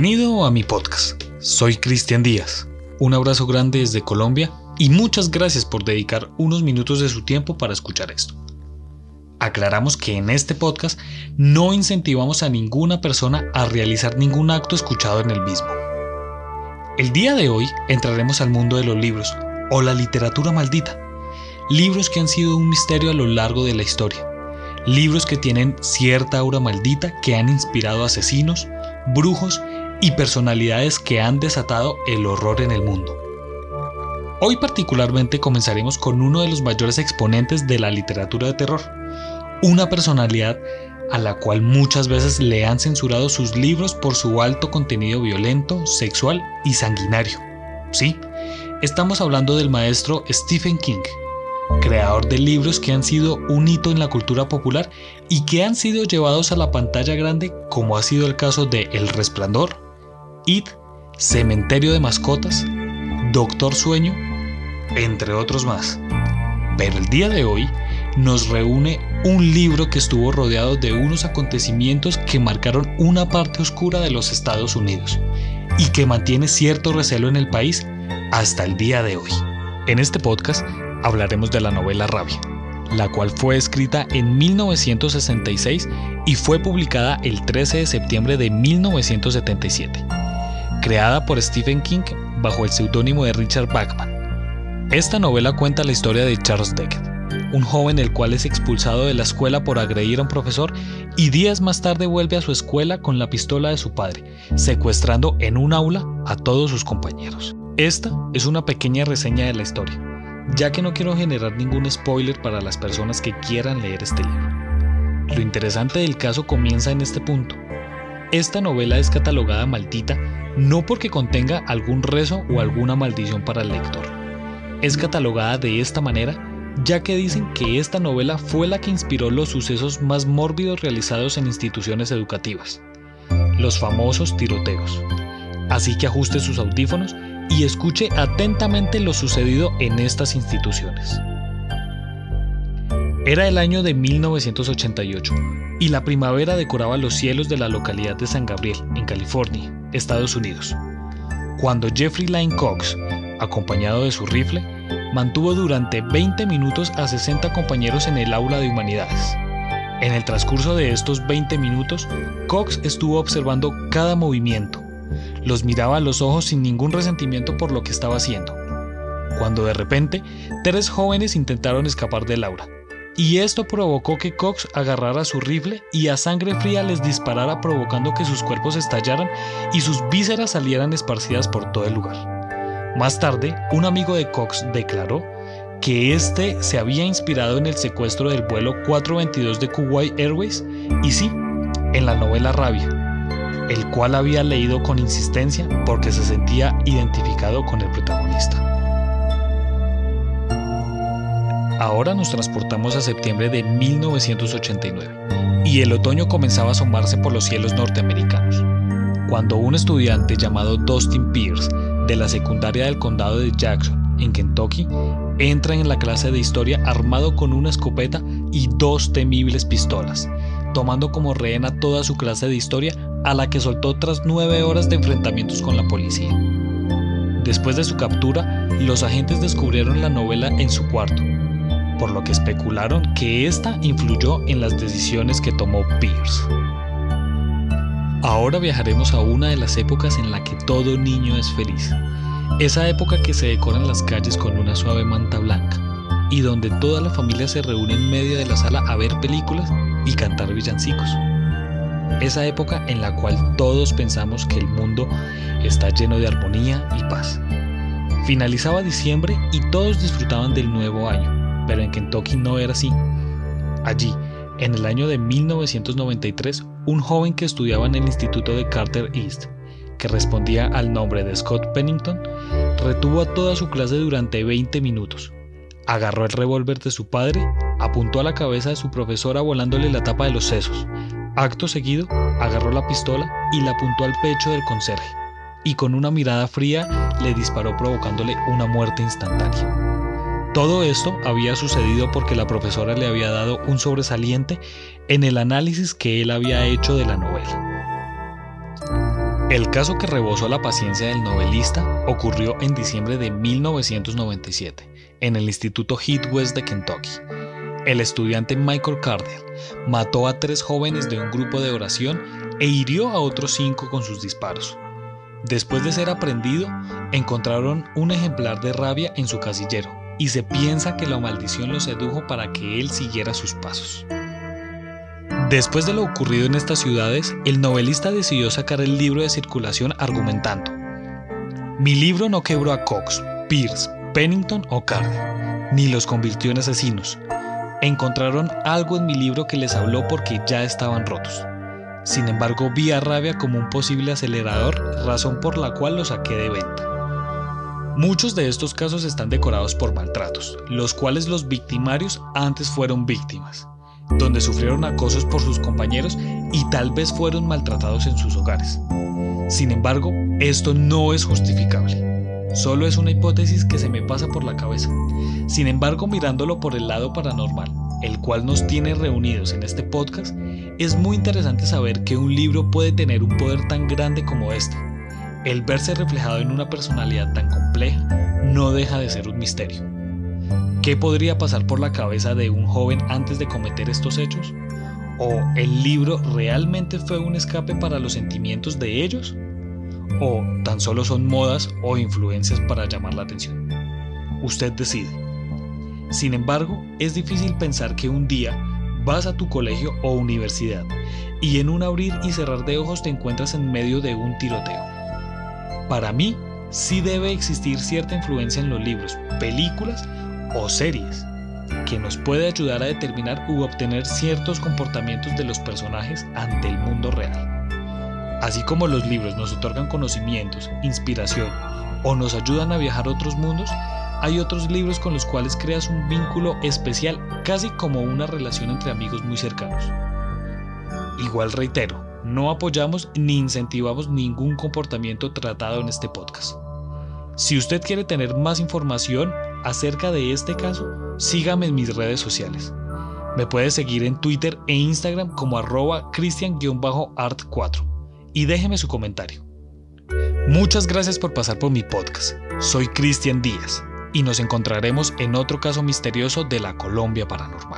Bienvenido a mi podcast. Soy Cristian Díaz. Un abrazo grande desde Colombia y muchas gracias por dedicar unos minutos de su tiempo para escuchar esto. Aclaramos que en este podcast no incentivamos a ninguna persona a realizar ningún acto escuchado en el mismo. El día de hoy entraremos al mundo de los libros o la literatura maldita. Libros que han sido un misterio a lo largo de la historia. Libros que tienen cierta aura maldita que han inspirado asesinos, brujos y personalidades que han desatado el horror en el mundo. Hoy particularmente comenzaremos con uno de los mayores exponentes de la literatura de terror, una personalidad a la cual muchas veces le han censurado sus libros por su alto contenido violento, sexual y sanguinario. Sí, estamos hablando del maestro Stephen King, creador de libros que han sido un hito en la cultura popular y que han sido llevados a la pantalla grande como ha sido el caso de El Resplandor, It, Cementerio de Mascotas, Doctor Sueño, entre otros más. Pero el día de hoy nos reúne un libro que estuvo rodeado de unos acontecimientos que marcaron una parte oscura de los Estados Unidos y que mantiene cierto recelo en el país hasta el día de hoy. En este podcast hablaremos de la novela Rabia, la cual fue escrita en 1966 y fue publicada el 13 de septiembre de 1977, creada por Stephen King bajo el seudónimo de Richard Bachman. Esta novela cuenta la historia de Charles Deckett, un joven el cual es expulsado de la escuela por agredir a un profesor y días más tarde vuelve a su escuela con la pistola de su padre, secuestrando en un aula a todos sus compañeros. Esta es una pequeña reseña de la historia, ya que no quiero generar ningún spoiler para las personas que quieran leer este libro. Lo interesante del caso comienza en este punto. Esta novela es catalogada maldita no porque contenga algún rezo o alguna maldición para el lector. Es catalogada de esta manera ya que dicen que esta novela fue la que inspiró los sucesos más mórbidos realizados en instituciones educativas, los famosos tiroteos. Así que ajuste sus audífonos y escuche atentamente lo sucedido en estas instituciones. Era el año de 1988 y la primavera decoraba los cielos de la localidad de San Gabriel, en California, Estados Unidos, cuando Jeffrey Lane Cox, acompañado de su rifle, mantuvo durante 20 minutos a 60 compañeros en el aula de humanidades. En el transcurso de estos 20 minutos, Cox estuvo observando cada movimiento. Los miraba a los ojos sin ningún resentimiento por lo que estaba haciendo. Cuando de repente, tres jóvenes intentaron escapar del aula. Y esto provocó que Cox agarrara su rifle y a sangre fría les disparara provocando que sus cuerpos estallaran y sus vísceras salieran esparcidas por todo el lugar. Más tarde, un amigo de Cox declaró que este se había inspirado en el secuestro del vuelo 422 de Kuwait Airways y sí, en la novela Rabia, el cual había leído con insistencia porque se sentía identificado con el protagonista. Ahora nos transportamos a septiembre de 1989 y el otoño comenzaba a asomarse por los cielos norteamericanos, cuando un estudiante llamado Dustin Pierce de la secundaria del condado de Jackson, en Kentucky, entra en la clase de historia armado con una escopeta y dos temibles pistolas, tomando como rehén a toda su clase de historia a la que soltó tras nueve horas de enfrentamientos con la policía. Después de su captura, los agentes descubrieron la novela en su cuarto, por lo que especularon que ésta influyó en las decisiones que tomó Pierce. Ahora viajaremos a una de las épocas en la que todo niño es feliz. Esa época que se decora en las calles con una suave manta blanca y donde toda la familia se reúne en medio de la sala a ver películas y cantar villancicos. Esa época en la cual todos pensamos que el mundo está lleno de armonía y paz. Finalizaba diciembre y todos disfrutaban del nuevo año, pero en Kentucky no era así. Allí, en el año de 1993, un joven que estudiaba en el instituto de Carter East, que respondía al nombre de Scott Pennington, retuvo a toda su clase durante 20 minutos. Agarró el revólver de su padre, apuntó a la cabeza de su profesora volándole la tapa de los sesos. Acto seguido, agarró la pistola y la apuntó al pecho del conserje, y con una mirada fría le disparó provocándole una muerte instantánea. Todo esto había sucedido porque la profesora le había dado un sobresaliente en el análisis que él había hecho de la novela. El caso que rebosó la paciencia del novelista ocurrió en diciembre de 1997 en el Instituto Heath West de Kentucky. El estudiante Michael Cardell mató a tres jóvenes de un grupo de oración e hirió a otros cinco con sus disparos. Después de ser aprendido, encontraron un ejemplar de rabia en su casillero y se piensa que la maldición lo sedujo para que él siguiera sus pasos. Después de lo ocurrido en estas ciudades, el novelista decidió sacar el libro de circulación argumentando. Mi libro no quebró a Cox, Pierce, Pennington o Carter, ni los convirtió en asesinos. Encontraron algo en mi libro que les habló porque ya estaban rotos. Sin embargo, vi a Rabia como un posible acelerador, razón por la cual lo saqué de venta. Muchos de estos casos están decorados por maltratos, los cuales los victimarios antes fueron víctimas donde sufrieron acosos por sus compañeros y tal vez fueron maltratados en sus hogares. Sin embargo, esto no es justificable. Solo es una hipótesis que se me pasa por la cabeza. Sin embargo, mirándolo por el lado paranormal, el cual nos tiene reunidos en este podcast, es muy interesante saber que un libro puede tener un poder tan grande como este. El verse reflejado en una personalidad tan compleja no deja de ser un misterio. ¿Qué podría pasar por la cabeza de un joven antes de cometer estos hechos? ¿O el libro realmente fue un escape para los sentimientos de ellos? ¿O tan solo son modas o influencias para llamar la atención? Usted decide. Sin embargo, es difícil pensar que un día vas a tu colegio o universidad y en un abrir y cerrar de ojos te encuentras en medio de un tiroteo. Para mí, sí debe existir cierta influencia en los libros, películas o series que nos puede ayudar a determinar u obtener ciertos comportamientos de los personajes ante el mundo real. Así como los libros nos otorgan conocimientos, inspiración o nos ayudan a viajar a otros mundos, hay otros libros con los cuales creas un vínculo especial, casi como una relación entre amigos muy cercanos. Igual reitero, no apoyamos ni incentivamos ningún comportamiento tratado en este podcast. Si usted quiere tener más información acerca de este caso, sígame en mis redes sociales. Me puede seguir en Twitter e Instagram como arroba cristian-art4 y déjeme su comentario. Muchas gracias por pasar por mi podcast. Soy Cristian Díaz y nos encontraremos en otro caso misterioso de la Colombia Paranormal.